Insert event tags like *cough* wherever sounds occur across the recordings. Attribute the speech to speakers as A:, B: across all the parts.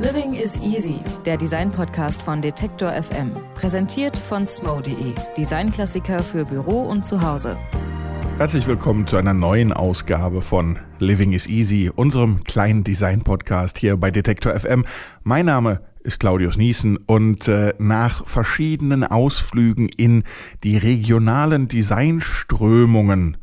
A: Living is Easy, der Design-Podcast von Detektor FM. Präsentiert von smo.de, Designklassiker für Büro und Zuhause.
B: Herzlich willkommen zu einer neuen Ausgabe von Living is Easy, unserem kleinen Design-Podcast hier bei Detektor FM. Mein Name ist Claudius Niesen und äh, nach verschiedenen Ausflügen in die regionalen Designströmungen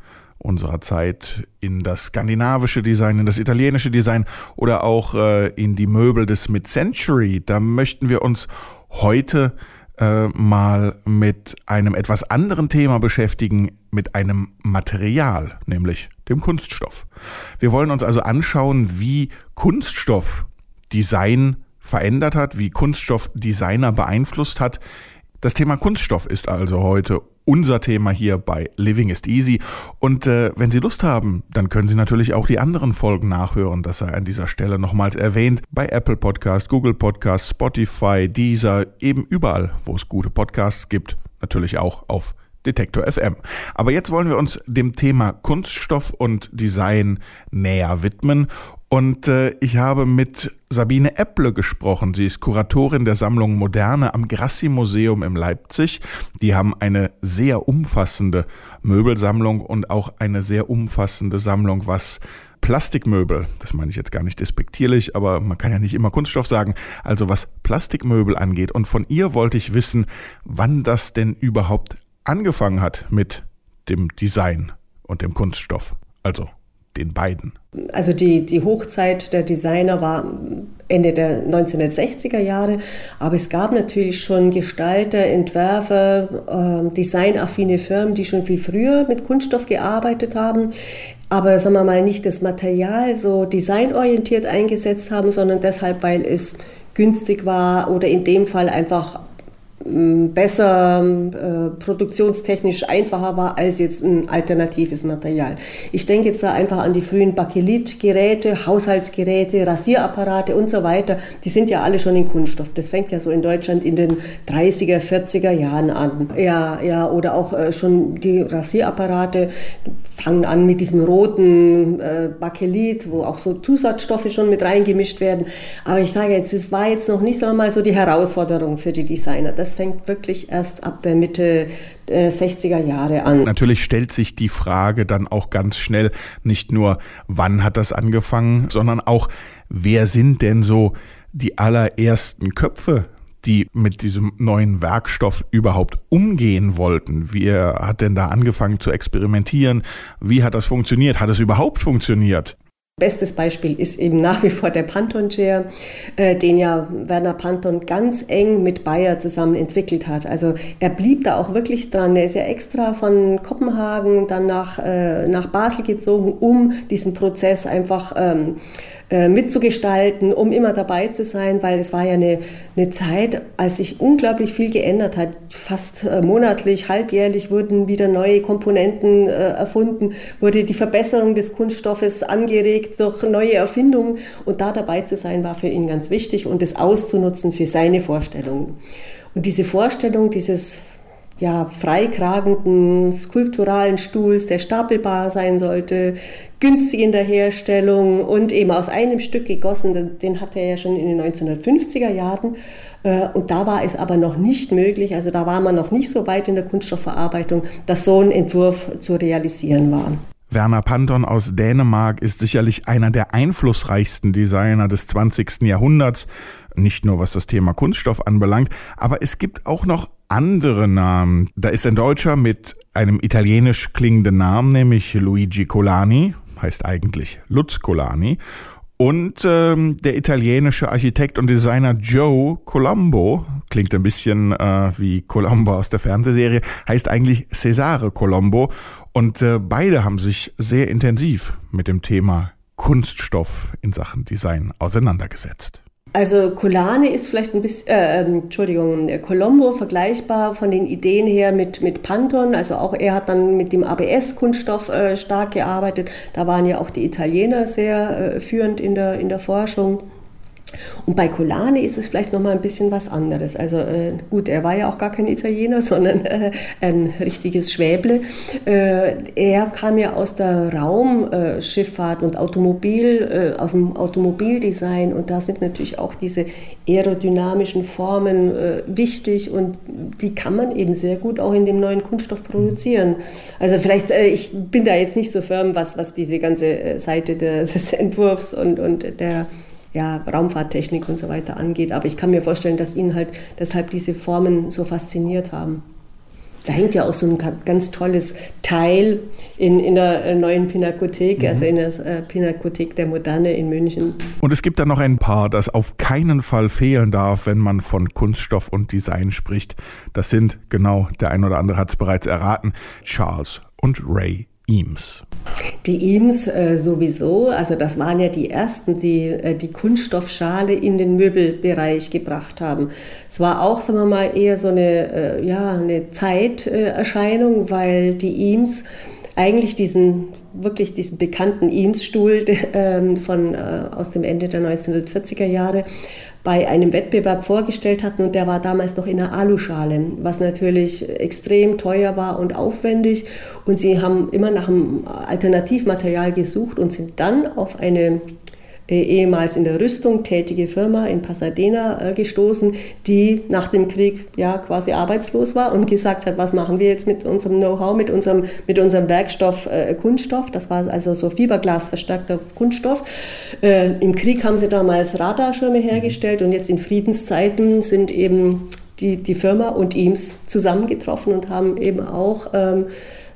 B: unserer Zeit in das skandinavische Design, in das italienische Design oder auch äh, in die Möbel des Mid-Century. Da möchten wir uns heute äh, mal mit einem etwas anderen Thema beschäftigen, mit einem Material, nämlich dem Kunststoff. Wir wollen uns also anschauen, wie Kunststoff Design verändert hat, wie Kunststoff Designer beeinflusst hat. Das Thema Kunststoff ist also heute unser Thema hier bei Living is Easy. Und äh, wenn Sie Lust haben, dann können Sie natürlich auch die anderen Folgen nachhören. Das sei an dieser Stelle nochmals erwähnt. Bei Apple Podcast, Google Podcast, Spotify, Deezer, eben überall, wo es gute Podcasts gibt. Natürlich auch auf Detektor FM. Aber jetzt wollen wir uns dem Thema Kunststoff und Design näher widmen und äh, ich habe mit Sabine Epple gesprochen. Sie ist Kuratorin der Sammlung Moderne am Grassi Museum in Leipzig. Die haben eine sehr umfassende Möbelsammlung und auch eine sehr umfassende Sammlung, was Plastikmöbel, das meine ich jetzt gar nicht despektierlich, aber man kann ja nicht immer Kunststoff sagen, also was Plastikmöbel angeht. Und von ihr wollte ich wissen, wann das denn überhaupt angefangen hat mit dem Design und dem Kunststoff. Also den beiden?
C: Also die, die Hochzeit der Designer war Ende der 1960er Jahre, aber es gab natürlich schon Gestalter, Entwerfer, äh, designaffine Firmen, die schon viel früher mit Kunststoff gearbeitet haben, aber sagen wir mal nicht das Material so designorientiert eingesetzt haben, sondern deshalb, weil es günstig war oder in dem Fall einfach besser, äh, produktionstechnisch einfacher war als jetzt ein alternatives Material. Ich denke jetzt da einfach an die frühen Bakelit-Geräte, Haushaltsgeräte, Rasierapparate und so weiter. Die sind ja alle schon in Kunststoff. Das fängt ja so in Deutschland in den 30er, 40er Jahren an. Ja, ja, oder auch äh, schon die Rasierapparate fangen an mit diesem roten äh, Bakelit, wo auch so Zusatzstoffe schon mit reingemischt werden. Aber ich sage jetzt, es war jetzt noch nicht so mal so die Herausforderung für die Designer. Das fängt wirklich erst ab der Mitte der 60er Jahre an.
B: Natürlich stellt sich die Frage dann auch ganz schnell nicht nur, wann hat das angefangen, sondern auch, wer sind denn so die allerersten Köpfe die mit diesem neuen Werkstoff überhaupt umgehen wollten. Wie hat denn da angefangen zu experimentieren? Wie hat das funktioniert? Hat es überhaupt funktioniert?
C: Bestes Beispiel ist eben nach wie vor der Panton Chair, äh, den ja Werner Panton ganz eng mit Bayer zusammen entwickelt hat. Also er blieb da auch wirklich dran. Er ist ja extra von Kopenhagen dann nach, äh, nach Basel gezogen, um diesen Prozess einfach ähm, äh, mitzugestalten, um immer dabei zu sein, weil es war ja eine, eine Zeit, als sich unglaublich viel geändert hat. Fast äh, monatlich, halbjährlich wurden wieder neue Komponenten äh, erfunden, wurde die Verbesserung des Kunststoffes angeregt durch neue Erfindungen und da dabei zu sein war für ihn ganz wichtig und es auszunutzen für seine Vorstellungen. Und diese Vorstellung dieses ja, freikragenden skulpturalen Stuhls, der stapelbar sein sollte, günstig in der Herstellung und eben aus einem Stück gegossen. Den hatte er ja schon in den 1950er Jahren. Äh, und da war es aber noch nicht möglich, also da war man noch nicht so weit in der Kunststoffverarbeitung, dass so ein Entwurf zu realisieren war.
B: Werner Panton aus Dänemark ist sicherlich einer der einflussreichsten Designer des 20. Jahrhunderts, nicht nur was das Thema Kunststoff anbelangt, aber es gibt auch noch andere Namen. Da ist ein Deutscher mit einem italienisch klingenden Namen, nämlich Luigi Colani, heißt eigentlich Lutz Colani. Und ähm, der italienische Architekt und Designer Joe Colombo, klingt ein bisschen äh, wie Colombo aus der Fernsehserie, heißt eigentlich Cesare Colombo. Und äh, beide haben sich sehr intensiv mit dem Thema Kunststoff in Sachen Design auseinandergesetzt.
C: Also Colane ist vielleicht ein bisschen, äh, ähm, Entschuldigung, Colombo vergleichbar von den Ideen her mit, mit Panton. Also auch er hat dann mit dem ABS-Kunststoff äh, stark gearbeitet. Da waren ja auch die Italiener sehr äh, führend in der, in der Forschung. Und bei Colane ist es vielleicht noch mal ein bisschen was anderes. Also äh, gut, er war ja auch gar kein Italiener, *laughs* sondern äh, ein richtiges Schwäble. Äh, er kam ja aus der Raumschifffahrt und Automobil, äh, aus dem Automobildesign und da sind natürlich auch diese aerodynamischen Formen äh, wichtig und die kann man eben sehr gut auch in dem neuen Kunststoff produzieren. Also vielleicht, äh, ich bin da jetzt nicht so firm, was, was diese ganze Seite *laughs* des Entwurfs und, und der ja, Raumfahrttechnik und so weiter angeht. Aber ich kann mir vorstellen, dass ihn halt deshalb diese Formen so fasziniert haben. Da hängt ja auch so ein ganz tolles Teil in, in der neuen Pinakothek, mhm. also in der äh, Pinakothek der Moderne in München.
B: Und es gibt da noch ein paar, das auf keinen Fall fehlen darf, wenn man von Kunststoff und Design spricht. Das sind, genau, der ein oder andere hat es bereits erraten, Charles und Ray Eames.
C: Die Eames äh, sowieso, also das waren ja die ersten, die äh, die Kunststoffschale in den Möbelbereich gebracht haben. Es war auch, sagen wir mal, eher so eine, äh, ja, eine Zeiterscheinung, weil die Eames eigentlich diesen wirklich diesen bekannten Eames-Stuhl *laughs* ähm, von äh, aus dem Ende der 1940er Jahre bei einem Wettbewerb vorgestellt hatten und der war damals noch in einer Aluschale, was natürlich extrem teuer war und aufwendig. Und sie haben immer nach einem Alternativmaterial gesucht und sind dann auf eine ehemals in der Rüstung tätige Firma in Pasadena äh, gestoßen, die nach dem Krieg ja quasi arbeitslos war und gesagt hat, was machen wir jetzt mit unserem Know-how, mit unserem, mit unserem Werkstoff äh, Kunststoff. Das war also so Fiberglas verstärkter Kunststoff. Äh, Im Krieg haben sie damals Radarschirme hergestellt und jetzt in Friedenszeiten sind eben die, die Firma und Eames zusammengetroffen und haben eben auch ähm,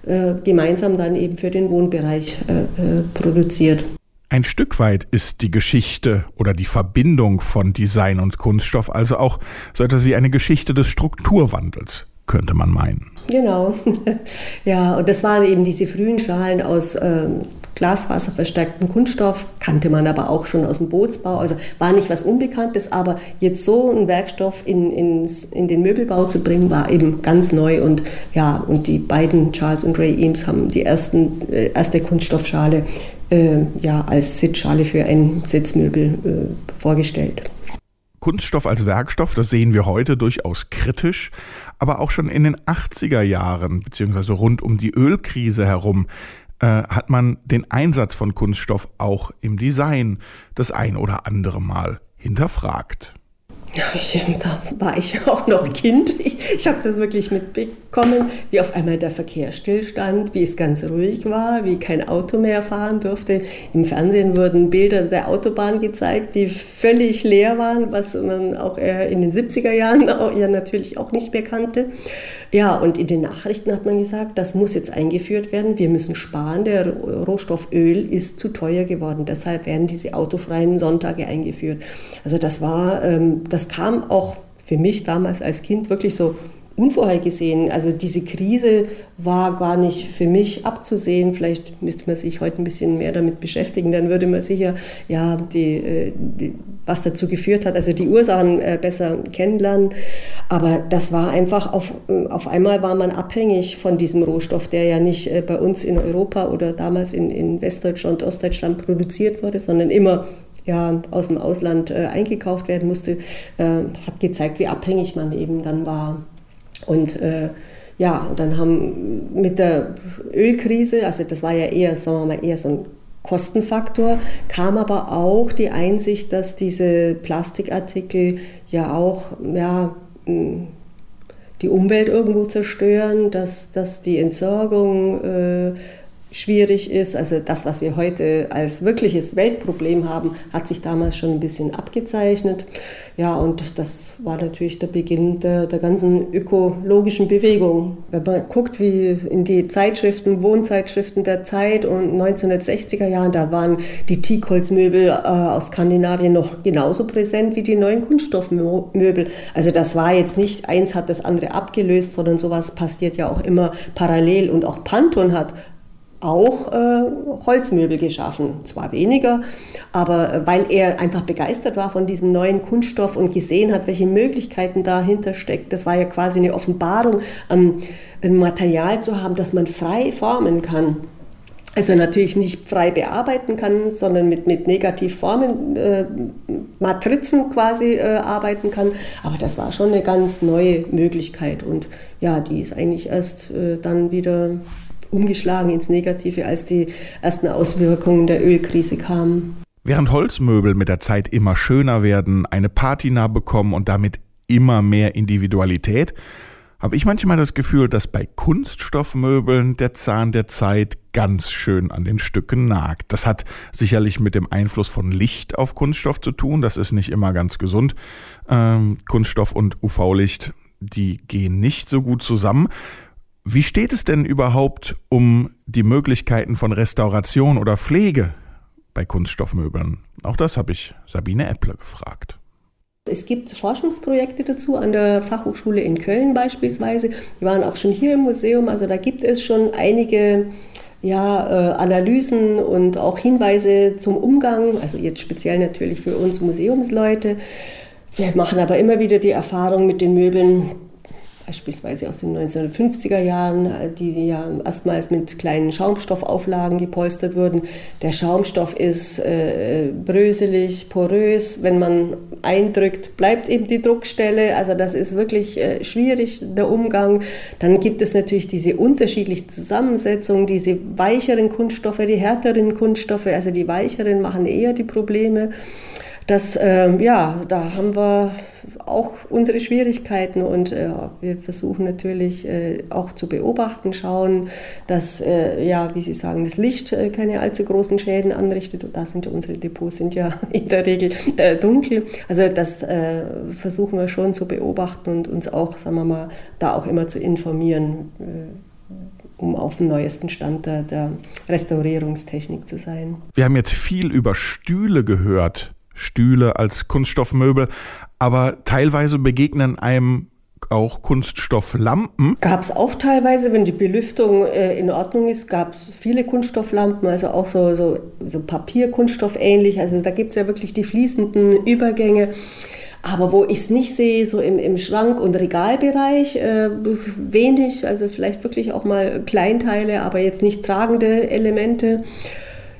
C: äh, gemeinsam dann eben für den Wohnbereich äh, produziert.
B: Ein Stück weit ist die Geschichte oder die Verbindung von Design und Kunststoff also auch so etwas wie eine Geschichte des Strukturwandels, könnte man meinen.
C: Genau. *laughs* ja, und das waren eben diese frühen Schalen aus ähm, glasfaserverstärktem Kunststoff, kannte man aber auch schon aus dem Bootsbau. Also war nicht was Unbekanntes, aber jetzt so einen Werkstoff in, in, in den Möbelbau zu bringen, war eben ganz neu. Und ja, und die beiden, Charles und Ray Eames, haben die ersten, äh, erste Kunststoffschale ja, als Sitzschale für ein Sitzmöbel äh, vorgestellt.
B: Kunststoff als Werkstoff, das sehen wir heute durchaus kritisch, aber auch schon in den 80er Jahren, beziehungsweise rund um die Ölkrise herum, äh, hat man den Einsatz von Kunststoff auch im Design das ein oder andere Mal hinterfragt.
C: Ja, ich, da war ich *laughs* auch noch Kind. Ich, ich habe das wirklich mitbekommen, wie auf einmal der Verkehr stillstand, wie es ganz ruhig war, wie kein Auto mehr fahren durfte. Im Fernsehen wurden Bilder der Autobahn gezeigt, die völlig leer waren, was man auch in den 70er Jahren *laughs* auch, ja natürlich auch nicht mehr kannte. Ja, und in den Nachrichten hat man gesagt, das muss jetzt eingeführt werden, wir müssen sparen, der Rohstoff Öl ist zu teuer geworden, deshalb werden diese autofreien Sonntage eingeführt. Also das war, ähm, das kam auch für mich damals als Kind wirklich so unvorhergesehen. Also diese Krise war gar nicht für mich abzusehen. Vielleicht müsste man sich heute ein bisschen mehr damit beschäftigen. Dann würde man sicher, ja, die, äh, die, was dazu geführt hat, also die Ursachen äh, besser kennenlernen. Aber das war einfach, auf, äh, auf einmal war man abhängig von diesem Rohstoff, der ja nicht bei uns in Europa oder damals in, in Westdeutschland, Ostdeutschland produziert wurde, sondern immer ja, aus dem Ausland äh, eingekauft werden musste, äh, hat gezeigt, wie abhängig man eben dann war. Und äh, ja, und dann haben mit der Ölkrise, also das war ja eher, sagen wir mal, eher so ein Kostenfaktor, kam aber auch die Einsicht, dass diese Plastikartikel ja auch ja, die Umwelt irgendwo zerstören, dass, dass die Entsorgung äh, schwierig ist. Also das, was wir heute als wirkliches Weltproblem haben, hat sich damals schon ein bisschen abgezeichnet. Ja, und das war natürlich der Beginn der, der ganzen ökologischen Bewegung. Wenn man guckt, wie in die Zeitschriften, Wohnzeitschriften der Zeit und 1960er Jahren, da waren die Teakholzmöbel äh, aus Skandinavien noch genauso präsent wie die neuen Kunststoffmöbel. Also das war jetzt nicht, eins hat das andere abgelöst, sondern sowas passiert ja auch immer parallel. Und auch Pantone hat auch äh, Holzmöbel geschaffen. Zwar weniger, aber äh, weil er einfach begeistert war von diesem neuen Kunststoff und gesehen hat, welche Möglichkeiten dahinter steckt. Das war ja quasi eine Offenbarung, ähm, ein Material zu haben, das man frei formen kann. also natürlich nicht frei bearbeiten kann, sondern mit, mit Negativformen, äh, Matrizen quasi äh, arbeiten kann. Aber das war schon eine ganz neue Möglichkeit und ja, die ist eigentlich erst äh, dann wieder umgeschlagen ins Negative, als die ersten Auswirkungen der Ölkrise kamen.
B: Während Holzmöbel mit der Zeit immer schöner werden, eine Patina bekommen und damit immer mehr Individualität, habe ich manchmal das Gefühl, dass bei Kunststoffmöbeln der Zahn der Zeit ganz schön an den Stücken nagt. Das hat sicherlich mit dem Einfluss von Licht auf Kunststoff zu tun. Das ist nicht immer ganz gesund. Ähm, Kunststoff und UV-Licht, die gehen nicht so gut zusammen. Wie steht es denn überhaupt um die Möglichkeiten von Restauration oder Pflege bei Kunststoffmöbeln? Auch das habe ich Sabine Epple gefragt.
C: Es gibt Forschungsprojekte dazu an der Fachhochschule in Köln beispielsweise. Die waren auch schon hier im Museum. Also da gibt es schon einige ja, äh, Analysen und auch Hinweise zum Umgang, also jetzt speziell natürlich für uns Museumsleute. Wir machen aber immer wieder die Erfahrung mit den Möbeln, beispielsweise aus den 1950er Jahren, die ja erstmals mit kleinen Schaumstoffauflagen gepolstert wurden. Der Schaumstoff ist äh, bröselig, porös. Wenn man eindrückt, bleibt eben die Druckstelle. Also das ist wirklich äh, schwierig, der Umgang. Dann gibt es natürlich diese unterschiedliche Zusammensetzung, diese weicheren Kunststoffe, die härteren Kunststoffe. Also die weicheren machen eher die Probleme. Das, äh, ja, da haben wir auch unsere Schwierigkeiten und äh, wir versuchen natürlich äh, auch zu beobachten, schauen, dass, äh, ja, wie Sie sagen, das Licht äh, keine allzu großen Schäden anrichtet. Da sind unsere Depots sind ja *laughs* in der Regel äh, dunkel. Also das äh, versuchen wir schon zu beobachten und uns auch, sagen wir mal, da auch immer zu informieren um auf dem neuesten Stand der, der, Restaurierungstechnik zu sein.
B: Wir haben jetzt viel über Stühle gehört, Stühle als Kunststoffmöbel, aber teilweise begegnen einem auch Kunststofflampen.
C: Gab es auch teilweise, wenn die Belüftung äh, in Ordnung ist, gab es viele Kunststofflampen, also auch so, so, so Papierkunststoff ähnlich. Also da gibt es ja wirklich die fließenden Übergänge. Aber wo ich es nicht sehe, so im, im Schrank- und Regalbereich, äh, wenig, also vielleicht wirklich auch mal Kleinteile, aber jetzt nicht tragende Elemente.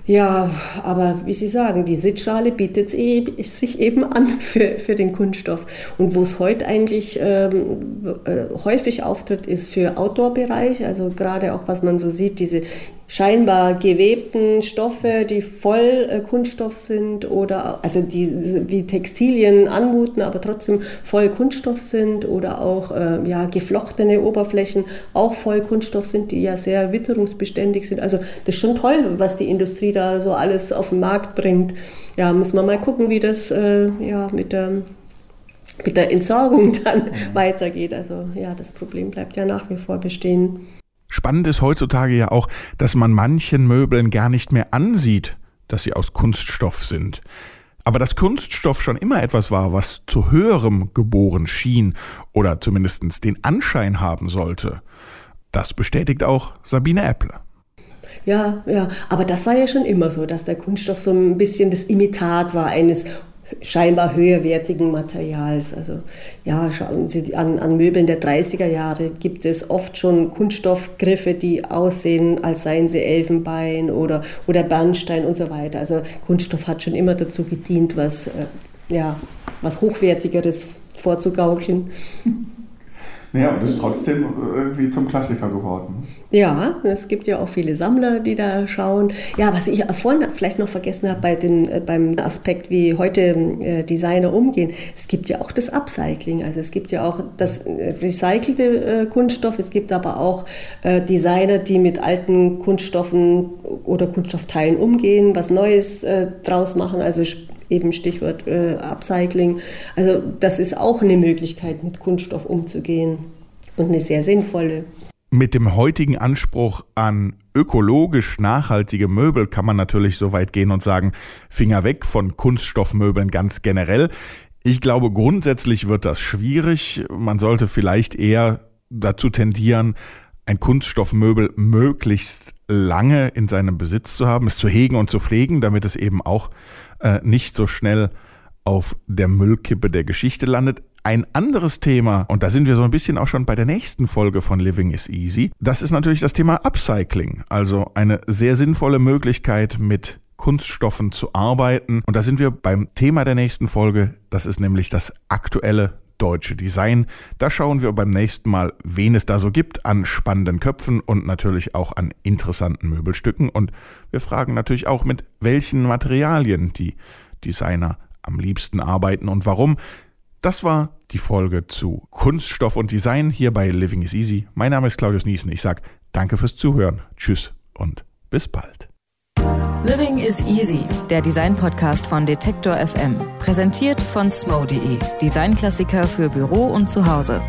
C: Ja, aber wie Sie sagen, die Sitzschale bietet sich eben an für, für den Kunststoff. Und wo es heute eigentlich ähm, äh, häufig auftritt, ist für Outdoor-Bereich, also gerade auch was man so sieht, diese scheinbar gewebten Stoffe, die voll äh, Kunststoff sind oder also die wie Textilien anmuten, aber trotzdem voll Kunststoff sind oder auch äh, ja, geflochtene Oberflächen auch voll Kunststoff sind, die ja sehr witterungsbeständig sind. Also das ist schon toll, was die Industrie da so alles auf den Markt bringt. Ja, muss man mal gucken, wie das äh, ja, mit der mit der Entsorgung *laughs* dann weitergeht. Also ja, das Problem bleibt ja nach wie vor bestehen.
B: Spannend ist heutzutage ja auch, dass man manchen Möbeln gar nicht mehr ansieht, dass sie aus Kunststoff sind. Aber dass Kunststoff schon immer etwas war, was zu höherem geboren schien oder zumindest den Anschein haben sollte, das bestätigt auch Sabine Äpple.
C: Ja, ja, aber das war ja schon immer so, dass der Kunststoff so ein bisschen das Imitat war eines scheinbar höherwertigen Materials. Also ja, schauen Sie an, an Möbeln der 30er Jahre gibt es oft schon Kunststoffgriffe, die aussehen, als seien sie Elfenbein oder, oder Bernstein und so weiter. Also Kunststoff hat schon immer dazu gedient, was, äh, ja, was Hochwertigeres vorzugaukeln. *laughs*
B: Naja, und ist trotzdem irgendwie zum Klassiker geworden.
C: Ja, es gibt ja auch viele Sammler, die da schauen. Ja, was ich vorhin vielleicht noch vergessen habe bei den, äh, beim Aspekt, wie heute äh, Designer umgehen, es gibt ja auch das Upcycling. Also es gibt ja auch das äh, recycelte äh, Kunststoff, es gibt aber auch äh, Designer, die mit alten Kunststoffen oder Kunststoffteilen umgehen, was Neues äh, draus machen. Also eben Stichwort äh, Upcycling. Also das ist auch eine Möglichkeit, mit Kunststoff umzugehen und eine sehr sinnvolle.
B: Mit dem heutigen Anspruch an ökologisch nachhaltige Möbel kann man natürlich so weit gehen und sagen, Finger weg von Kunststoffmöbeln ganz generell. Ich glaube, grundsätzlich wird das schwierig. Man sollte vielleicht eher dazu tendieren, ein Kunststoffmöbel möglichst lange in seinem Besitz zu haben, es zu hegen und zu pflegen, damit es eben auch äh, nicht so schnell auf der Müllkippe der Geschichte landet. Ein anderes Thema, und da sind wir so ein bisschen auch schon bei der nächsten Folge von Living is Easy, das ist natürlich das Thema Upcycling, also eine sehr sinnvolle Möglichkeit mit Kunststoffen zu arbeiten. Und da sind wir beim Thema der nächsten Folge, das ist nämlich das aktuelle deutsche Design. Da schauen wir beim nächsten Mal, wen es da so gibt an spannenden Köpfen und natürlich auch an interessanten Möbelstücken. Und wir fragen natürlich auch, mit welchen Materialien die Designer am liebsten arbeiten und warum. Das war die Folge zu Kunststoff und Design hier bei Living is Easy. Mein Name ist Claudius Niesen. Ich sage danke fürs Zuhören. Tschüss und bis bald.
A: Is Easy, der Design-Podcast von Detektor FM. Präsentiert von smo.de, Designklassiker für Büro und Zuhause.